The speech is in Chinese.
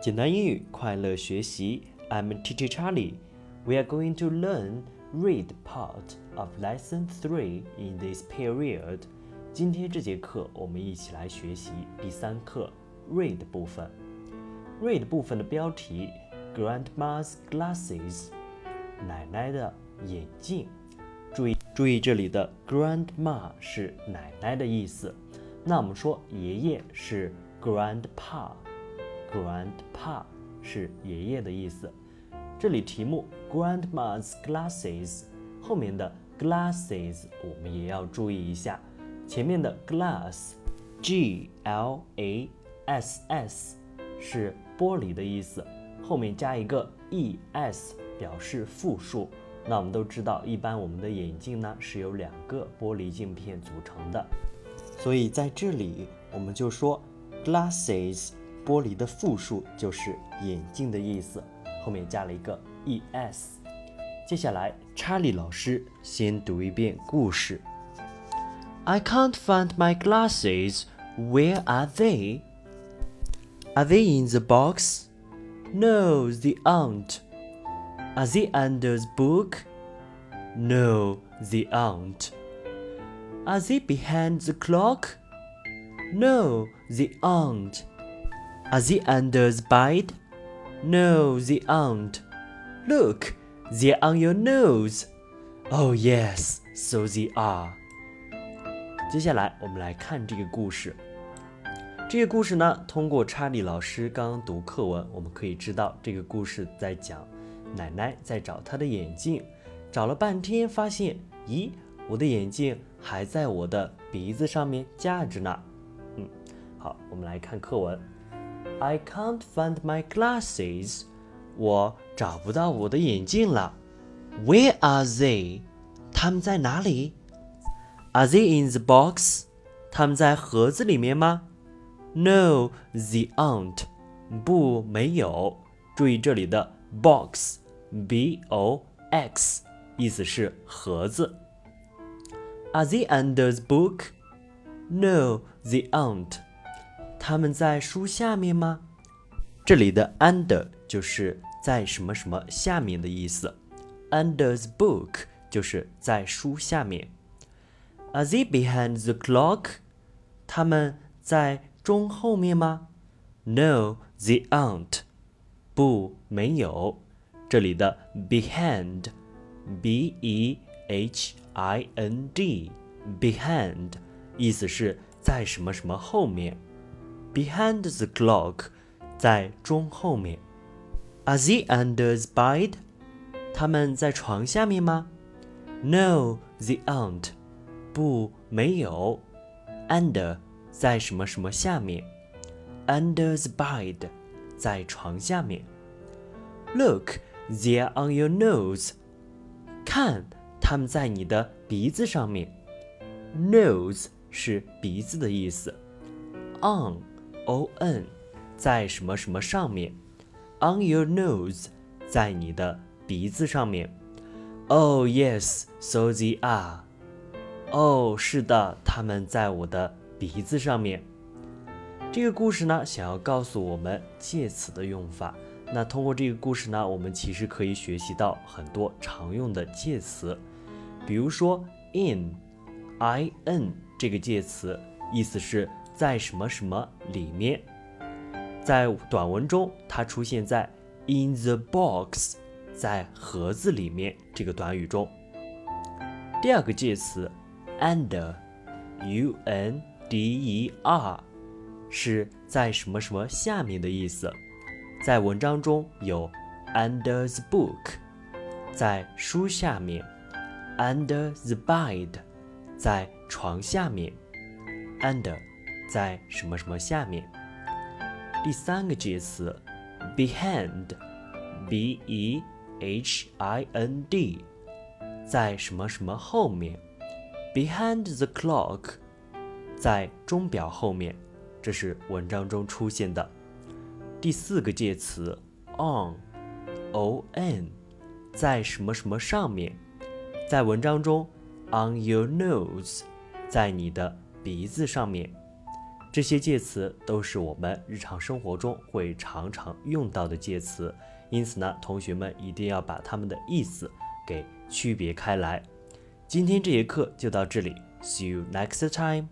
简单英语，快乐学习。I'm Teacher Charlie. We are going to learn read part of lesson three in this period. 今天这节课，我们一起来学习第三课 read 部分。read 部分的标题：Grandma's glasses，奶奶的眼镜。注意，注意这里的 grandma 是奶奶的意思。那我们说爷爷是 grandpa。Grandpa 是爷爷的意思。这里题目 Grandma's glasses 后面的 glasses 我们也要注意一下。前面的 glass，G L A S S 是玻璃的意思，后面加一个 E S 表示复数。那我们都知道，一般我们的眼镜呢是由两个玻璃镜片组成的，所以在这里我们就说 glasses。玻璃的复数就是眼镜的意思，后面加了一个 e s。接下来，查理老师先读一遍故事。I can't find my glasses. Where are they? Are they in the box? No, they aren't. Are they under the book? No, they aren't. Are they behind the clock? No, they aren't. Are they under the bed? No, they aren't. Look, they're on your nose. Oh yes, so they are. 接下来我们来看这个故事。这个故事呢，通过查理老师刚刚读课文，我们可以知道这个故事在讲奶奶在找她的眼镜，找了半天发现，咦，我的眼镜还在我的鼻子上面架着呢。嗯，好，我们来看课文。I can't find my glasses. 我找不到我的眼镜了。Where are they? 他们在哪里？Are they in the box? 他们在盒子里面吗？No, they aren't. 不，没有。注意这里的 box，b o x，意思是盒子。Are they under the book? No, they aren't. 他们在书下面吗？这里的 under 就是在什么什么下面的意思。Under the book 就是在书下面。Are they behind the clock？他们在钟后面吗？No, they aren't。不，没有。这里的 behind，b e h i n d，behind 意思是在什么什么后面。Behind the clock，在钟后面。Are they under the bed？他们在床下面吗？No, they aren't。不，没有。Under 在什么什么下面？Under the bed，在床下面。Look, they're on your nose。看，他们在你的鼻子上面。Nose 是鼻子的意思。On。 O n，在什么什么上面？On your nose，在你的鼻子上面。Oh yes, so they are。哦，是的，他们在我的鼻子上面。这个故事呢，想要告诉我们介词的用法。那通过这个故事呢，我们其实可以学习到很多常用的介词，比如说 in，i n 这个介词，意思是。在什么什么里面？在短文中，它出现在 in the box，在盒子里面这个短语中。第二个介词 under，u n d e r，是在什么什么下面的意思。在文章中有 under the book，在书下面；under the bed，在床下面；under。在什么什么下面？第三个介词，behind，b e h i n d，在什么什么后面？behind the clock，在钟表后面。这是文章中出现的。第四个介词，on，o n，在什么什么上面？在文章中，on your nose，在你的鼻子上面。这些介词都是我们日常生活中会常常用到的介词，因此呢，同学们一定要把它们的意思给区别开来。今天这节课就到这里，See you next time。